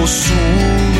possuo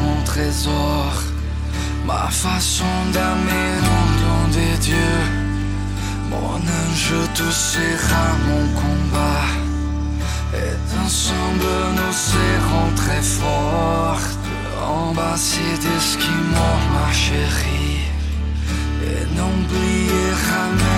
mon trésor. Ma façon d'aimer nom des dieux Mon ange, tout sera mon combat. Et ensemble nous serons très fortes. En bas c'est d'Esquimaux, ma chérie. Et n'oubliez jamais